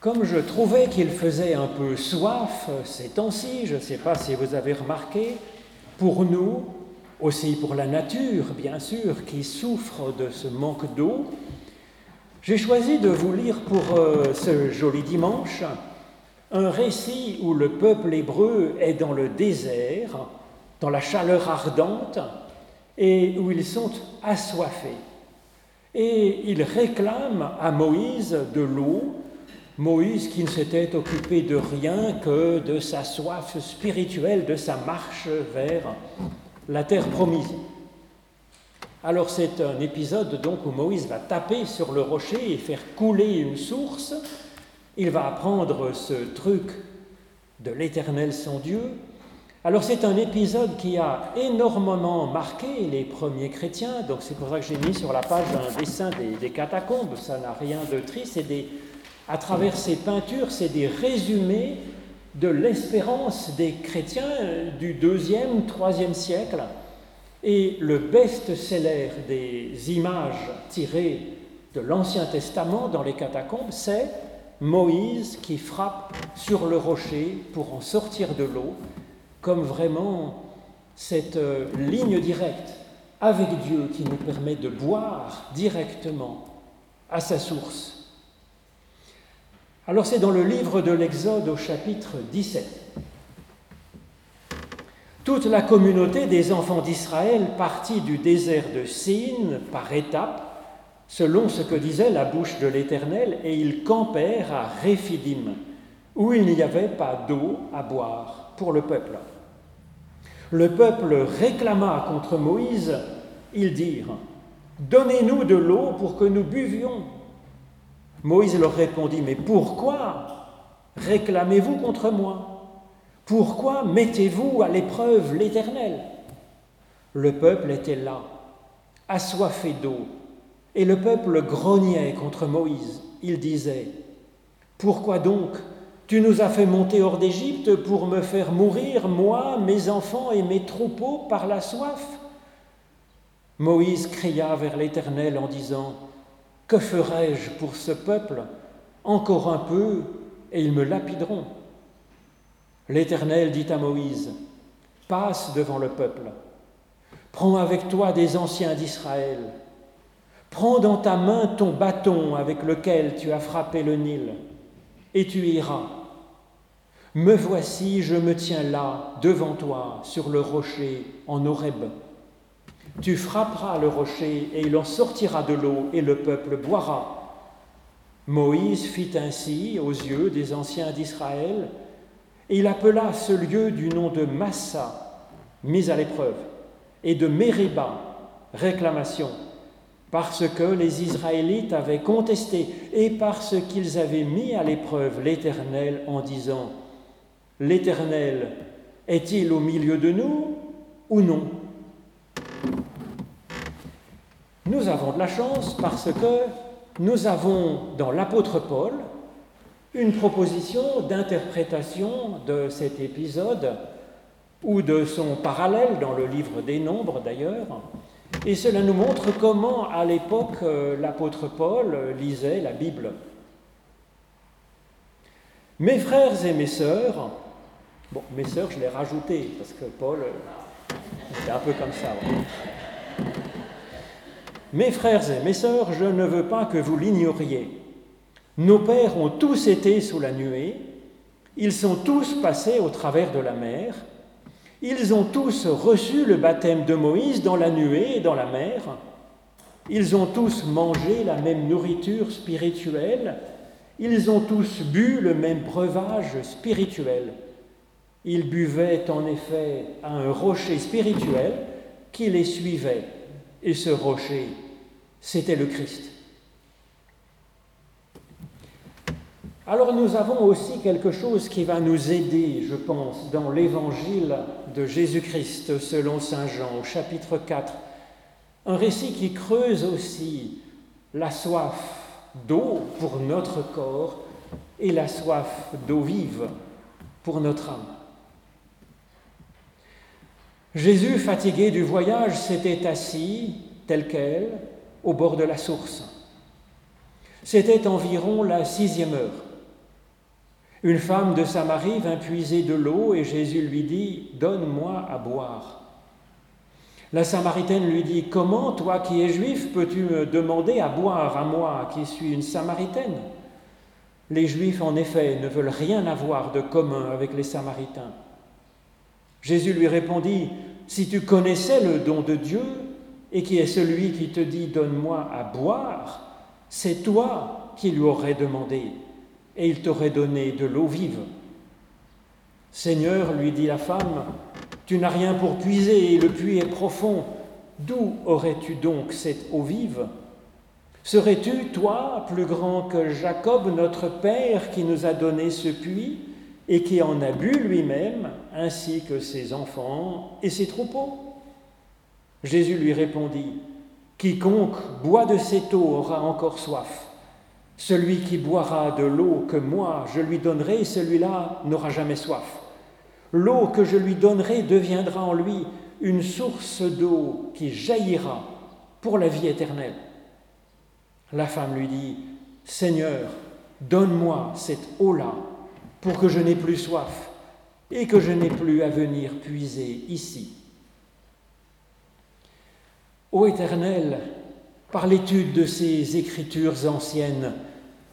Comme je trouvais qu'il faisait un peu soif ces temps-ci, je ne sais pas si vous avez remarqué, pour nous, aussi pour la nature, bien sûr, qui souffre de ce manque d'eau, j'ai choisi de vous lire pour euh, ce joli dimanche un récit où le peuple hébreu est dans le désert, dans la chaleur ardente, et où ils sont assoiffés. Et ils réclament à Moïse de l'eau, Moïse qui ne s'était occupé de rien que de sa soif spirituelle, de sa marche vers la terre promise. Alors c'est un épisode donc où Moïse va taper sur le rocher et faire couler une source. Il va apprendre ce truc de l'Éternel son Dieu. Alors c'est un épisode qui a énormément marqué les premiers chrétiens, donc c'est pour ça que j'ai mis sur la page un dessin des, catacombes, ça n'a rien de triste, des, à travers ces peintures, c'est des résumés de l'espérance des chrétiens du deuxième, troisième siècle et le best-seller des images tirées de l'Ancien Testament dans les catacombes, c'est Moïse qui frappe sur le rocher pour en sortir de l'eau, comme vraiment cette euh, ligne directe avec Dieu qui nous permet de boire directement à sa source. Alors c'est dans le livre de l'Exode au chapitre 17. Toute la communauté des enfants d'Israël partit du désert de Sin par étapes, selon ce que disait la bouche de l'Éternel, et ils campèrent à Réphidim, où il n'y avait pas d'eau à boire pour le peuple. Le peuple réclama contre Moïse, ils dirent, Donnez-nous de l'eau pour que nous buvions. Moïse leur répondit, Mais pourquoi réclamez-vous contre moi? Pourquoi mettez-vous à l'épreuve l'Éternel? Le peuple était là, assoiffé d'eau, et le peuple grognait contre Moïse. Il disait, Pourquoi donc tu nous as fait monter hors d'Égypte pour me faire mourir, moi, mes enfants et mes troupeaux, par la soif? Moïse cria vers l'Éternel en disant, Que ferai-je pour ce peuple? Encore un peu, et ils me lapideront. L'Éternel dit à Moïse, Passe devant le peuple, prends avec toi des anciens d'Israël, prends dans ta main ton bâton avec lequel tu as frappé le Nil, et tu iras. Me voici, je me tiens là, devant toi, sur le rocher, en Horeb. Tu frapperas le rocher, et il en sortira de l'eau, et le peuple boira. Moïse fit ainsi aux yeux des anciens d'Israël, et il appela ce lieu du nom de Massa, mise à l'épreuve, et de Mériba, réclamation, parce que les Israélites avaient contesté et parce qu'ils avaient mis à l'épreuve l'Éternel en disant, L'Éternel est-il au milieu de nous ou non? Nous avons de la chance parce que nous avons dans l'apôtre Paul une proposition d'interprétation de cet épisode ou de son parallèle dans le livre des Nombres d'ailleurs. Et cela nous montre comment à l'époque euh, l'apôtre Paul lisait la Bible. Mes frères et mes sœurs, bon, mes sœurs je l'ai rajouté parce que Paul, c'est un peu comme ça. Mes frères et mes sœurs, je ne veux pas que vous l'ignoriez. Nos pères ont tous été sous la nuée, ils sont tous passés au travers de la mer, ils ont tous reçu le baptême de Moïse dans la nuée et dans la mer, ils ont tous mangé la même nourriture spirituelle, ils ont tous bu le même breuvage spirituel. Ils buvaient en effet à un rocher spirituel qui les suivait, et ce rocher, c'était le Christ. Alors nous avons aussi quelque chose qui va nous aider, je pense, dans l'évangile de Jésus-Christ selon Saint Jean au chapitre 4. Un récit qui creuse aussi la soif d'eau pour notre corps et la soif d'eau vive pour notre âme. Jésus, fatigué du voyage, s'était assis, tel quel, au bord de la source. C'était environ la sixième heure. Une femme de Samarie vint puiser de l'eau et Jésus lui dit, Donne-moi à boire. La Samaritaine lui dit, Comment, toi qui es juif, peux-tu me demander à boire à moi qui suis une Samaritaine? Les Juifs, en effet, ne veulent rien avoir de commun avec les Samaritains. Jésus lui répondit, Si tu connaissais le don de Dieu, et qui est celui qui te dit, Donne-moi à boire, c'est toi qui lui aurais demandé et il t'aurait donné de l'eau vive. Seigneur, lui dit la femme, tu n'as rien pour puiser et le puits est profond. D'où aurais-tu donc cette eau vive? Serais-tu, toi, plus grand que Jacob, notre Père, qui nous a donné ce puits? Et qui en a bu lui-même, ainsi que ses enfants et ses troupeaux Jésus lui répondit, Quiconque boit de cette eau aura encore soif. Celui qui boira de l'eau que moi je lui donnerai, celui-là n'aura jamais soif. L'eau que je lui donnerai deviendra en lui une source d'eau qui jaillira pour la vie éternelle. La femme lui dit, Seigneur, donne-moi cette eau-là pour que je n'ai plus soif et que je n'ai plus à venir puiser ici. Ô Éternel, par l'étude de ces écritures anciennes,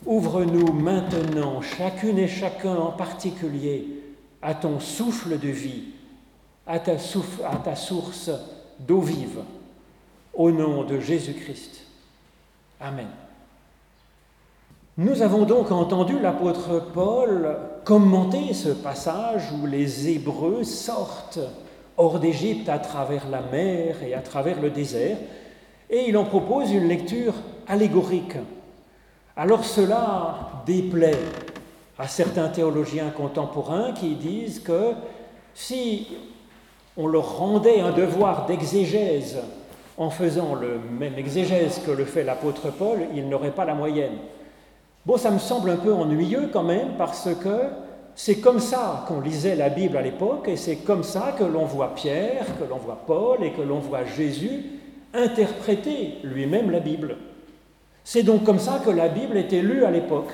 Ouvre-nous maintenant, chacune et chacun en particulier, à ton souffle de vie, à ta, à ta source d'eau vive, au nom de Jésus-Christ. Amen. Nous avons donc entendu l'apôtre Paul commenter ce passage où les Hébreux sortent hors d'Égypte à travers la mer et à travers le désert, et il en propose une lecture allégorique alors cela déplaît à certains théologiens contemporains qui disent que si on leur rendait un devoir d'exégèse en faisant le même exégèse que le fait l'apôtre Paul, ils n'auraient pas la moyenne. Bon, ça me semble un peu ennuyeux quand même parce que c'est comme ça qu'on lisait la Bible à l'époque et c'est comme ça que l'on voit Pierre, que l'on voit Paul et que l'on voit Jésus interpréter lui-même la Bible. C'est donc comme ça que la Bible était lue à l'époque.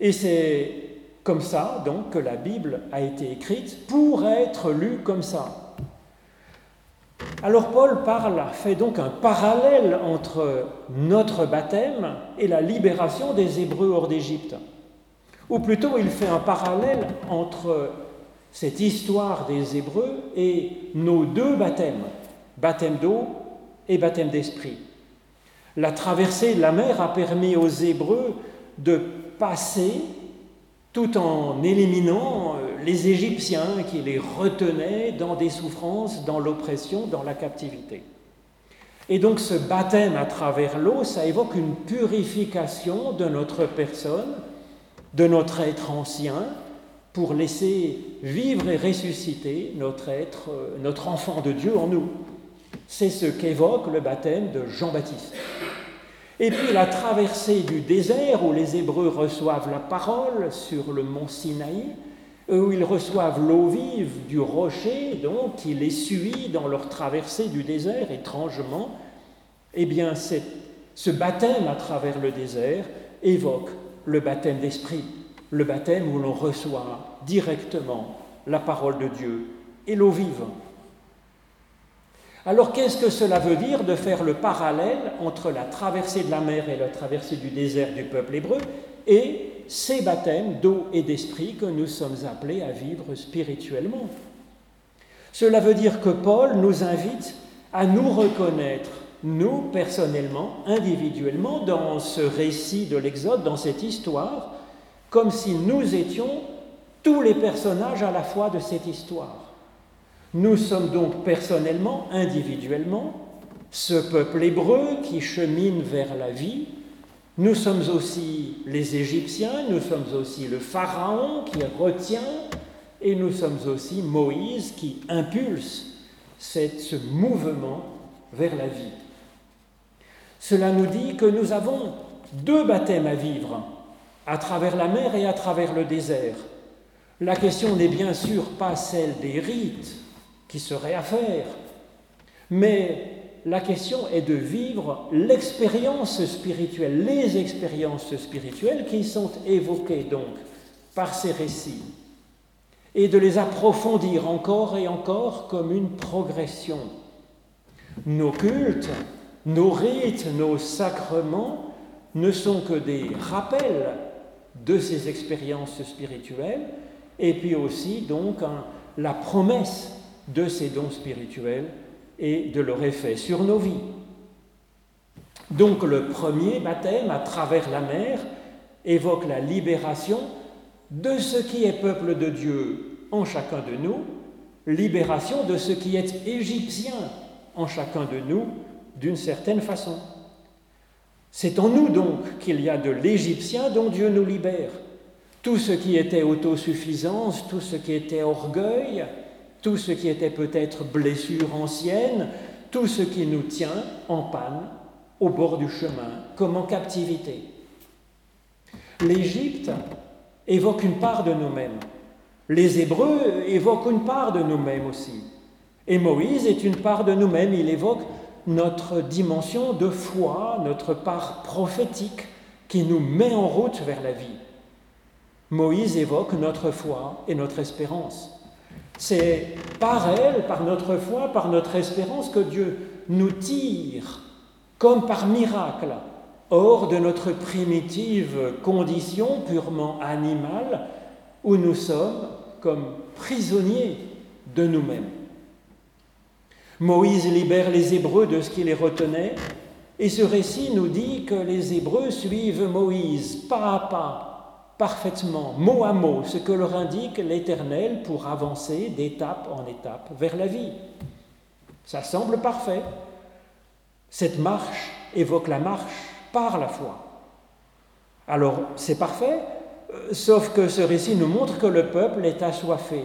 Et c'est comme ça donc que la Bible a été écrite pour être lue comme ça. Alors Paul parle, fait donc un parallèle entre notre baptême et la libération des Hébreux hors d'Égypte. Ou plutôt il fait un parallèle entre cette histoire des Hébreux et nos deux baptêmes, baptême d'eau et baptême d'esprit. La traversée de la mer a permis aux Hébreux de passer tout en éliminant euh, les Égyptiens qui les retenaient dans des souffrances, dans l'oppression, dans la captivité. Et donc ce baptême à travers l'eau, ça évoque une purification de notre personne, de notre être ancien, pour laisser vivre et ressusciter notre être, euh, notre enfant de Dieu en nous. C'est ce qu'évoque le baptême de Jean-Baptiste. Et puis la traversée du désert où les Hébreux reçoivent la parole sur le mont Sinaï, où ils reçoivent l'eau vive du rocher, donc qui les suit dans leur traversée du désert étrangement, eh bien ce baptême à travers le désert évoque le baptême d'esprit, le baptême où l'on reçoit directement la parole de Dieu et l'eau vive. Alors qu'est-ce que cela veut dire de faire le parallèle entre la traversée de la mer et la traversée du désert du peuple hébreu et ces baptêmes d'eau et d'esprit que nous sommes appelés à vivre spirituellement? Cela veut dire que Paul nous invite à nous reconnaître, nous personnellement, individuellement, dans ce récit de l'Exode, dans cette histoire, comme si nous étions tous les personnages à la fois de cette histoire. Nous sommes donc personnellement, individuellement, ce peuple hébreu qui chemine vers la vie. Nous sommes aussi les Égyptiens, nous sommes aussi le Pharaon qui retient, et nous sommes aussi Moïse qui impulse ce mouvement vers la vie. Cela nous dit que nous avons deux baptêmes à vivre, à travers la mer et à travers le désert. La question n'est bien sûr pas celle des rites, qui serait à faire. Mais la question est de vivre l'expérience spirituelle, les expériences spirituelles qui sont évoquées donc par ces récits et de les approfondir encore et encore comme une progression. Nos cultes, nos rites, nos sacrements ne sont que des rappels de ces expériences spirituelles et puis aussi donc la promesse de ces dons spirituels et de leur effet sur nos vies. Donc le premier baptême à travers la mer évoque la libération de ce qui est peuple de Dieu en chacun de nous, libération de ce qui est égyptien en chacun de nous d'une certaine façon. C'est en nous donc qu'il y a de l'Égyptien dont Dieu nous libère. Tout ce qui était autosuffisance, tout ce qui était orgueil, tout ce qui était peut-être blessure ancienne, tout ce qui nous tient en panne, au bord du chemin, comme en captivité. L'Égypte évoque une part de nous-mêmes. Les Hébreux évoquent une part de nous-mêmes aussi. Et Moïse est une part de nous-mêmes. Il évoque notre dimension de foi, notre part prophétique qui nous met en route vers la vie. Moïse évoque notre foi et notre espérance. C'est par elle, par notre foi, par notre espérance que Dieu nous tire, comme par miracle, hors de notre primitive condition purement animale où nous sommes comme prisonniers de nous-mêmes. Moïse libère les Hébreux de ce qui les retenait, et ce récit nous dit que les Hébreux suivent Moïse pas à pas, parfaitement, mot à mot, ce que leur indique l'Éternel pour avancer d'étape en étape vers la vie. Ça semble parfait. Cette marche évoque la marche par la foi. Alors, c'est parfait, euh, sauf que ce récit nous montre que le peuple est assoiffé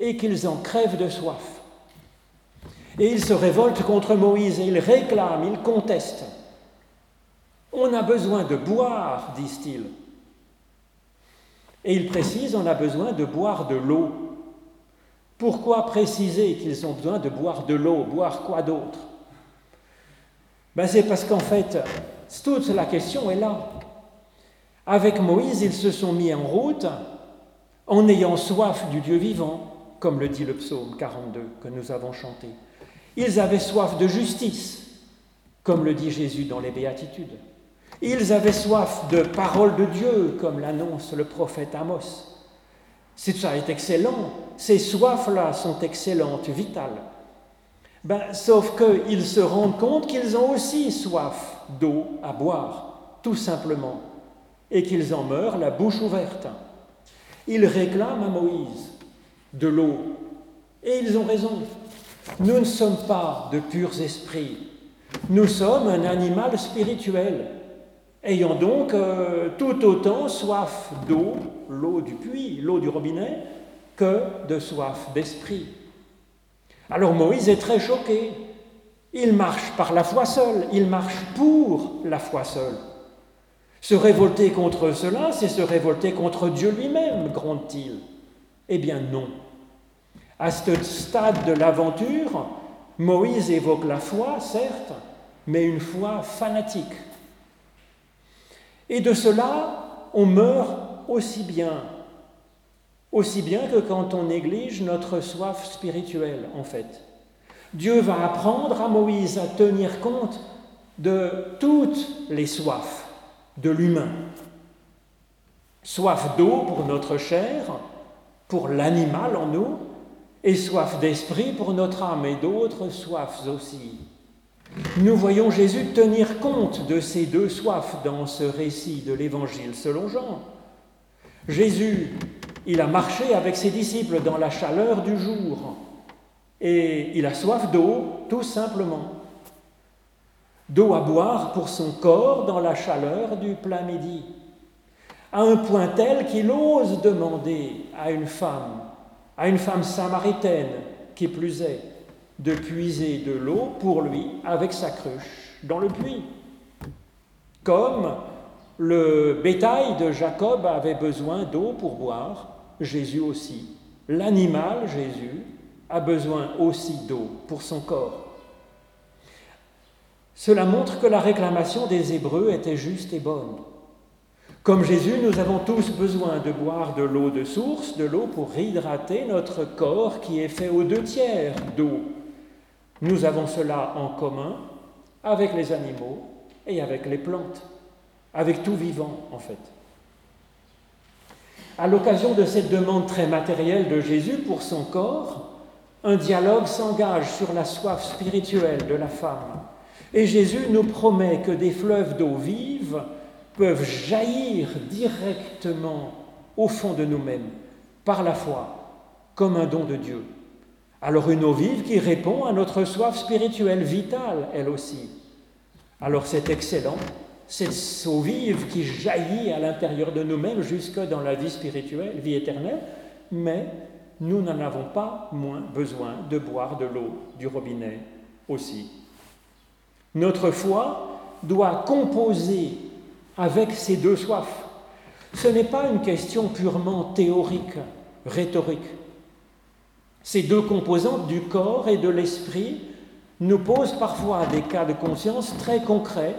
et qu'ils en crèvent de soif. Et ils se révoltent contre Moïse et ils réclament, ils contestent. On a besoin de boire, disent-ils. Et ils précisent, on a besoin de boire de l'eau. Pourquoi préciser qu'ils ont besoin de boire de l'eau Boire quoi d'autre? Ben C'est parce qu'en fait, toute la question est là. Avec Moïse, ils se sont mis en route en ayant soif du Dieu vivant, comme le dit le psaume 42 que nous avons chanté. Ils avaient soif de justice, comme le dit Jésus dans les béatitudes. Ils avaient soif de parole de Dieu, comme l'annonce le prophète Amos. C'est ça est excellent. Ces soifs-là sont excellentes, vitales. Ben, sauf qu'ils se rendent compte qu'ils ont aussi soif d'eau à boire, tout simplement, et qu'ils en meurent la bouche ouverte. Ils réclament à Moïse de l'eau, et ils ont raison. Nous ne sommes pas de purs esprits. Nous sommes un animal spirituel, ayant donc euh, tout autant soif d'eau, l'eau du puits, l'eau du robinet, que de soif d'esprit. Alors Moïse est très choqué. Il marche par la foi seule, il marche pour la foi seule. Se révolter contre cela, c'est se révolter contre Dieu lui-même, gronde-t-il. Eh bien non. À ce stade de l'aventure, Moïse évoque la foi, certes, mais une foi fanatique. Et de cela, on meurt aussi bien, aussi bien que quand on néglige notre soif spirituelle, en fait. Dieu va apprendre à Moïse à tenir compte de toutes les soifs de l'humain. Soif d'eau pour notre chair, pour l'animal en nous, et soif d'esprit pour notre âme et d'autres soifs aussi. Nous voyons Jésus tenir compte de ces deux soifs dans ce récit de l'Évangile selon Jean. Jésus, il a marché avec ses disciples dans la chaleur du jour et il a soif d'eau tout simplement. D'eau à boire pour son corps dans la chaleur du plein midi, à un point tel qu'il ose demander à une femme à une femme samaritaine, qui plus est, de puiser de l'eau pour lui avec sa cruche dans le puits. Comme le bétail de Jacob avait besoin d'eau pour boire, Jésus aussi. L'animal, Jésus, a besoin aussi d'eau pour son corps. Cela montre que la réclamation des Hébreux était juste et bonne. Comme Jésus, nous avons tous besoin de boire de l'eau de source, de l'eau pour hydrater notre corps qui est fait aux deux tiers d'eau. Nous avons cela en commun avec les animaux et avec les plantes, avec tout vivant en fait. À l'occasion de cette demande très matérielle de Jésus pour son corps, un dialogue s'engage sur la soif spirituelle de la femme. Et Jésus nous promet que des fleuves d'eau vive peuvent jaillir directement au fond de nous-mêmes par la foi, comme un don de Dieu. Alors une eau vive qui répond à notre soif spirituelle vitale, elle aussi. Alors c'est excellent, cette eau vive qui jaillit à l'intérieur de nous-mêmes jusque dans la vie spirituelle, vie éternelle, mais nous n'en avons pas moins besoin de boire de l'eau du robinet aussi. Notre foi doit composer avec ces deux soifs. Ce n'est pas une question purement théorique, rhétorique. Ces deux composantes du corps et de l'esprit nous posent parfois des cas de conscience très concrets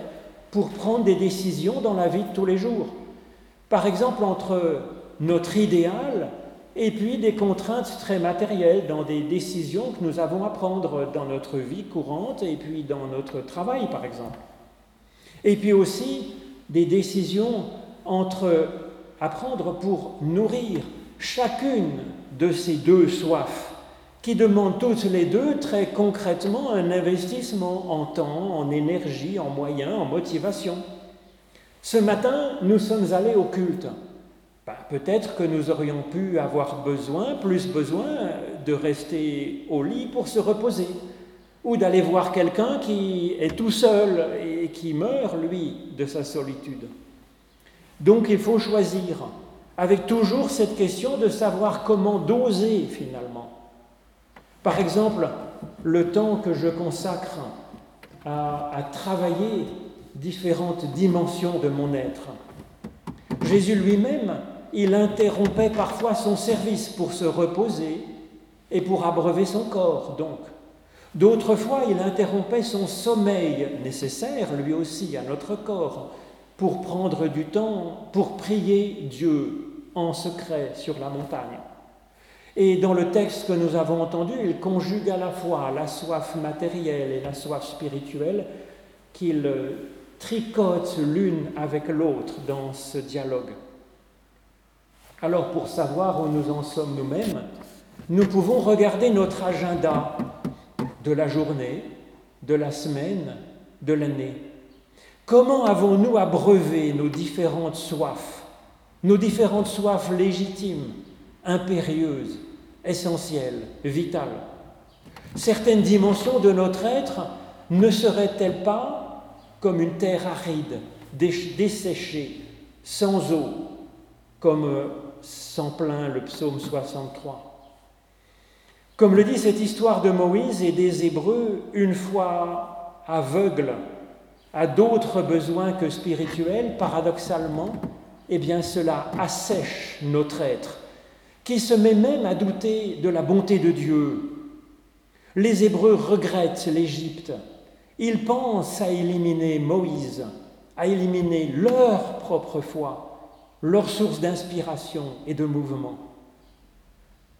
pour prendre des décisions dans la vie de tous les jours. Par exemple, entre notre idéal et puis des contraintes très matérielles dans des décisions que nous avons à prendre dans notre vie courante et puis dans notre travail, par exemple. Et puis aussi des décisions à prendre pour nourrir chacune de ces deux soifs qui demandent toutes les deux très concrètement un investissement en temps, en énergie, en moyens, en motivation. Ce matin, nous sommes allés au culte. Ben, peut-être que nous aurions pu avoir besoin, plus besoin, de rester au lit pour se reposer, ou d'aller voir quelqu'un qui est tout seul et qui meurt, lui, de sa solitude. Donc il faut choisir, avec toujours cette question de savoir comment doser finalement par exemple, le temps que je consacre à, travailler différentes dimensions de mon être. Jésus lui-même, il interrompait parfois son service pour se reposer et pour abreuver son corps, donc. D'autres fois, il interrompait son sommeil nécessaire, lui aussi, à notre corps, pour prendre du temps pour prier Dieu en secret sur la montagne. Et dans le texte que nous avons entendu, il conjugue à la fois la soif matérielle et la soif spirituelle qu'il tricote l'une avec l'autre dans ce dialogue. Alors pour savoir où nous en sommes nous-mêmes, nous pouvons regarder notre agenda de la journée, de la semaine, de l'année. Comment avons-nous abreuvé nos différentes soifs, nos différentes soifs légitimes impérieuse, essentielle, vitale. Certaines dimensions de notre être ne seraient-elles pas comme une terre aride, desséchée, sans eau, comme euh, s'en plaint le psaume 63 Comme le dit cette histoire de Moïse et des Hébreux, une fois aveugles à d'autres besoins que spirituels, paradoxalement, eh bien cela assèche notre être qui se met même à douter de la bonté de Dieu. Les Hébreux regrettent l'Égypte. Ils pensent à éliminer Moïse, à éliminer leur propre foi, leur source d'inspiration et de mouvement.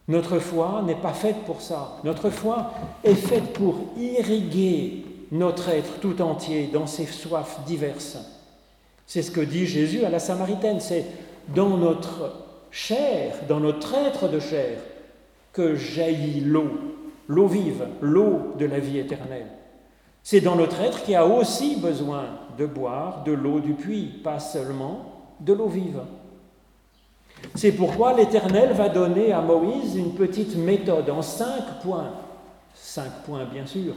Notre foi n'est pas faite pour ça. Notre foi est faite pour irriguer notre être tout entier dans ses soifs diverses. C'est ce que dit Jésus à la Samaritaine. C'est dans notre chair, dans notre être de chair, que jaillit l'eau, l'eau vive, l'eau de la vie éternelle. C'est dans notre être qui a aussi besoin de boire de l'eau du puits, pas seulement de l'eau vive. C'est pourquoi l'Éternel va donner à Moïse une petite méthode en cinq points, cinq points bien sûr,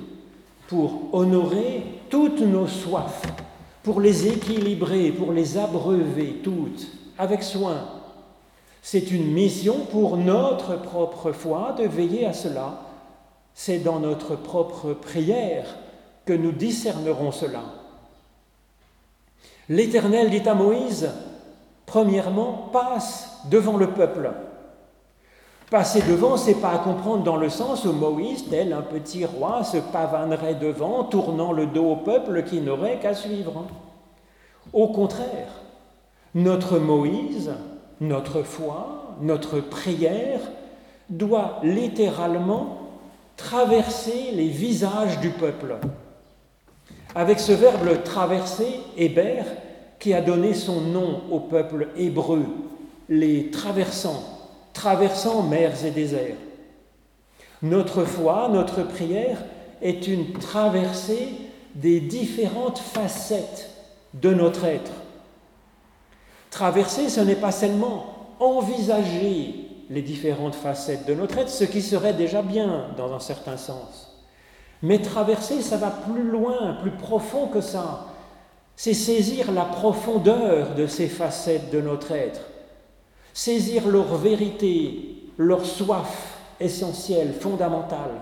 pour honorer toutes nos soifs, pour les équilibrer, pour les abreuver toutes, avec soin, c'est une mission pour notre propre foi de veiller à cela. C'est dans notre propre prière que nous discernerons cela. L'Éternel dit à Moïse, premièrement, passe devant le peuple. Passer devant, c'est pas à comprendre dans le sens où Moïse, tel un petit roi, se pavanerait devant, tournant le dos au peuple qui n'aurait qu'à suivre. Au contraire, Notre Moïse, notre foi, notre prière doit littéralement traverser les visages du peuple. Avec ce verbe traverser, Héber, qui a donné son nom au peuple hébreu, les traversants, traversant mers et déserts. Notre foi, notre prière est une traversée des différentes facettes de notre être. Traverser, ce n'est pas seulement envisager les différentes facettes de notre être, ce qui serait déjà bien dans un certain sens. Mais traverser, ça va plus loin, plus profond que ça. C'est saisir la profondeur de ces facettes de notre être, saisir leur vérité, leur soif essentielle, fondamentale,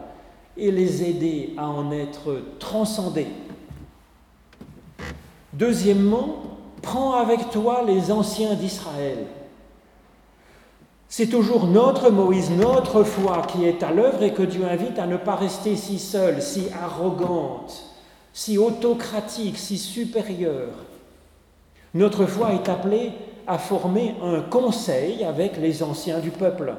et les aider à en être transcendés. Deuxièmement, prends avec toi les anciens d'Israël. C'est toujours notre Moïse, notre foi qui est à l'œuvre et que Dieu invite à ne pas rester si seule, si arrogante, si autocratique, si supérieure. Notre foi est appelée à former un conseil avec les anciens du peuple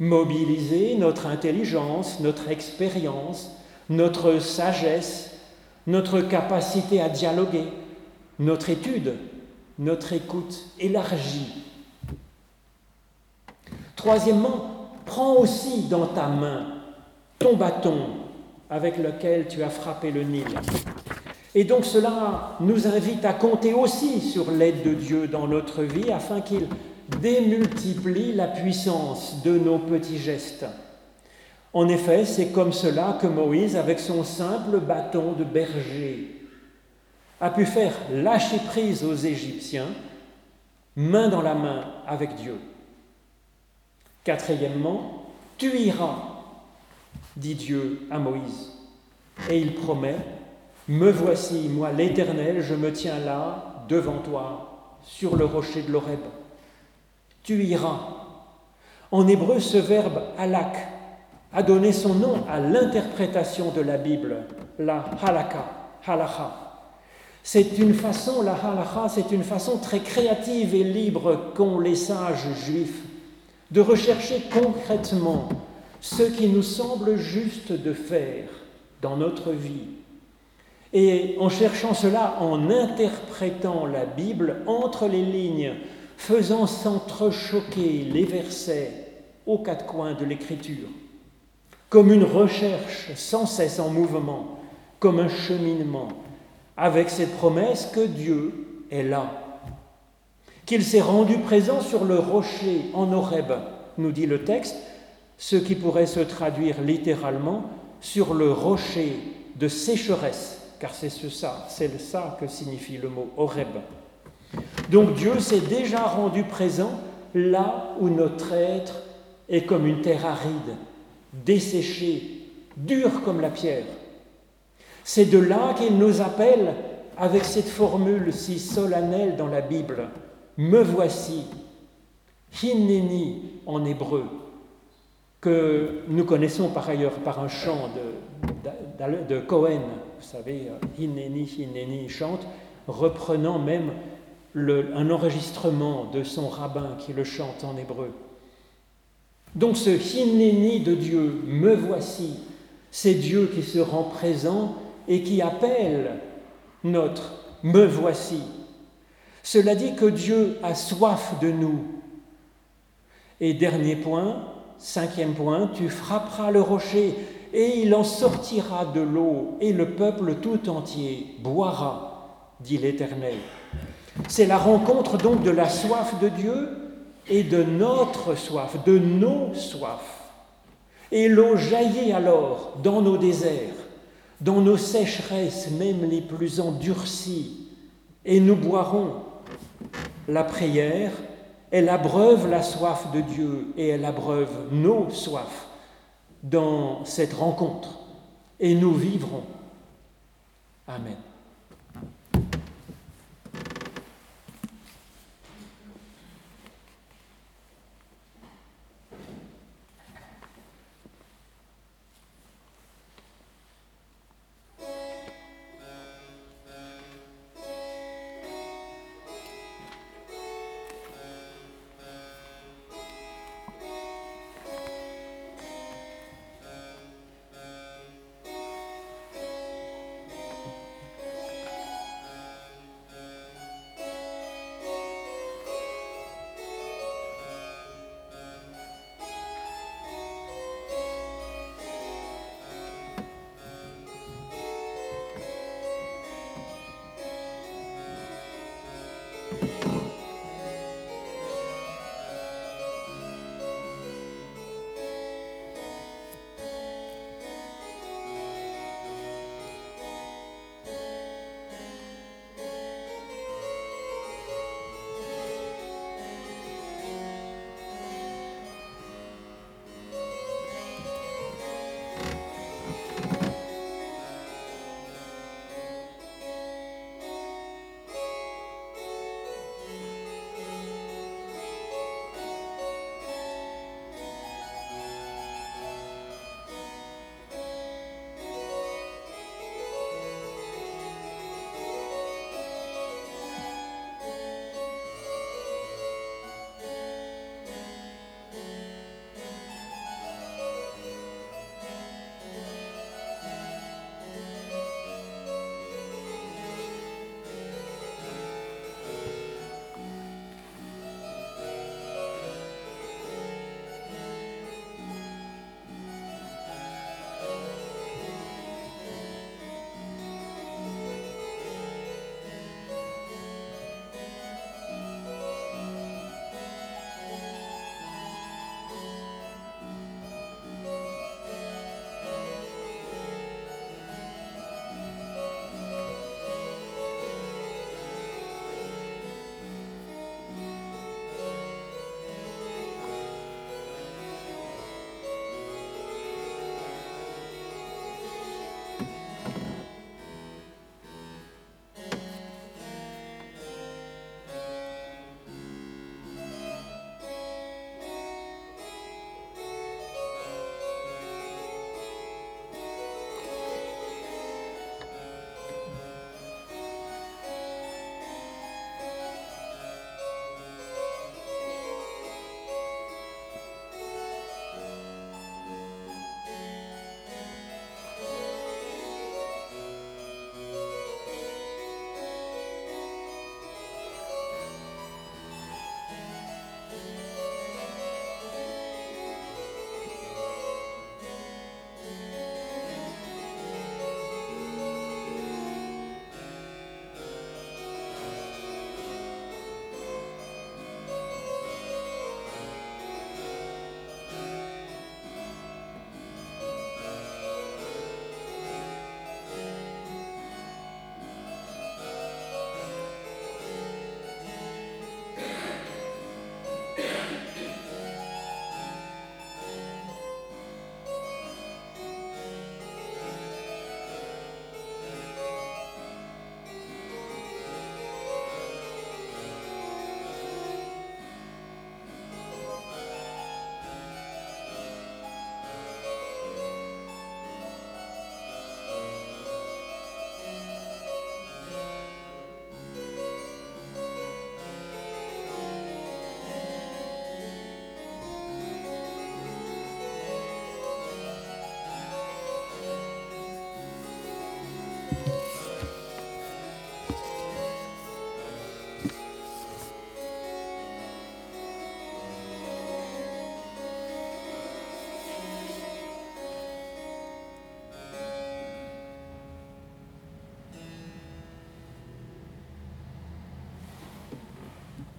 mobiliser notre intelligence, notre expérience, notre sagesse, notre capacité à dialoguer, notre étude, notre écoute élargie. Troisièmement, prends aussi dans ta main ton bâton avec lequel tu as frappé le Nil. Et donc cela nous invite à compter aussi sur l'aide de Dieu dans notre vie afin qu'il démultiplie la puissance de nos petits gestes. En effet, c'est comme cela que Moïse, avec son simple bâton de berger, a pu faire lâcher prise aux Égyptiens, main dans la main avec Dieu. Quatrièmement, tu iras, dit Dieu à Moïse, et il promet, me voici, moi l'Éternel, je me tiens là, devant toi, sur le rocher de l'Oreb tu iras. En hébreu, ce verbe halak a donné son nom à l'interprétation de la Bible, la halaka, halacha. C'est une façon, la halacha, c'est une façon très créative et libre qu'ont les sages juifs de rechercher concrètement ce qui nous semble juste de faire dans notre vie. Et en cherchant cela, en interprétant la Bible entre les lignes, faisant s'entrechoquer les versets aux quatre coins de l'écriture, comme une recherche sans cesse en mouvement, comme un cheminement, avec cette promesse que Dieu est là, qu'il s'est rendu présent sur le rocher en Horeb, nous dit le texte, ce qui pourrait se traduire littéralement sur le rocher de sécheresse, car c'est ça, c'est ça que signifie le mot Horeb. Donc Dieu s'est déjà rendu présent là où notre être est comme une terre aride, desséchée, dure comme la pierre. C'est de là qu'il nous appelle avec cette formule si solennelle dans la Bible, Me voici, Hineni en hébreu, que nous connaissons par ailleurs par un chant de, Cohen, vous savez, Hineni, Hineni chante, reprenant même un enregistrement de son rabbin qui le chante en hébreu. Donc ce Hineni de Dieu, me voici, c'est Dieu qui se rend présent et qui appelle notre me voici. Cela dit que Dieu a soif de nous. Et dernier point, cinquième point, tu frapperas le rocher et il en sortira de l'eau et le peuple tout entier boira, dit l'Éternel. C'est la rencontre donc de la soif de Dieu et de notre soif, de nos soifs. Et l'eau jaillit alors dans nos déserts, dans nos sécheresses, même les plus endurcies, et nous boirons. La prière, elle abreuve la soif de Dieu et elle abreuve nos soifs dans cette rencontre. Et nous vivrons. Amen.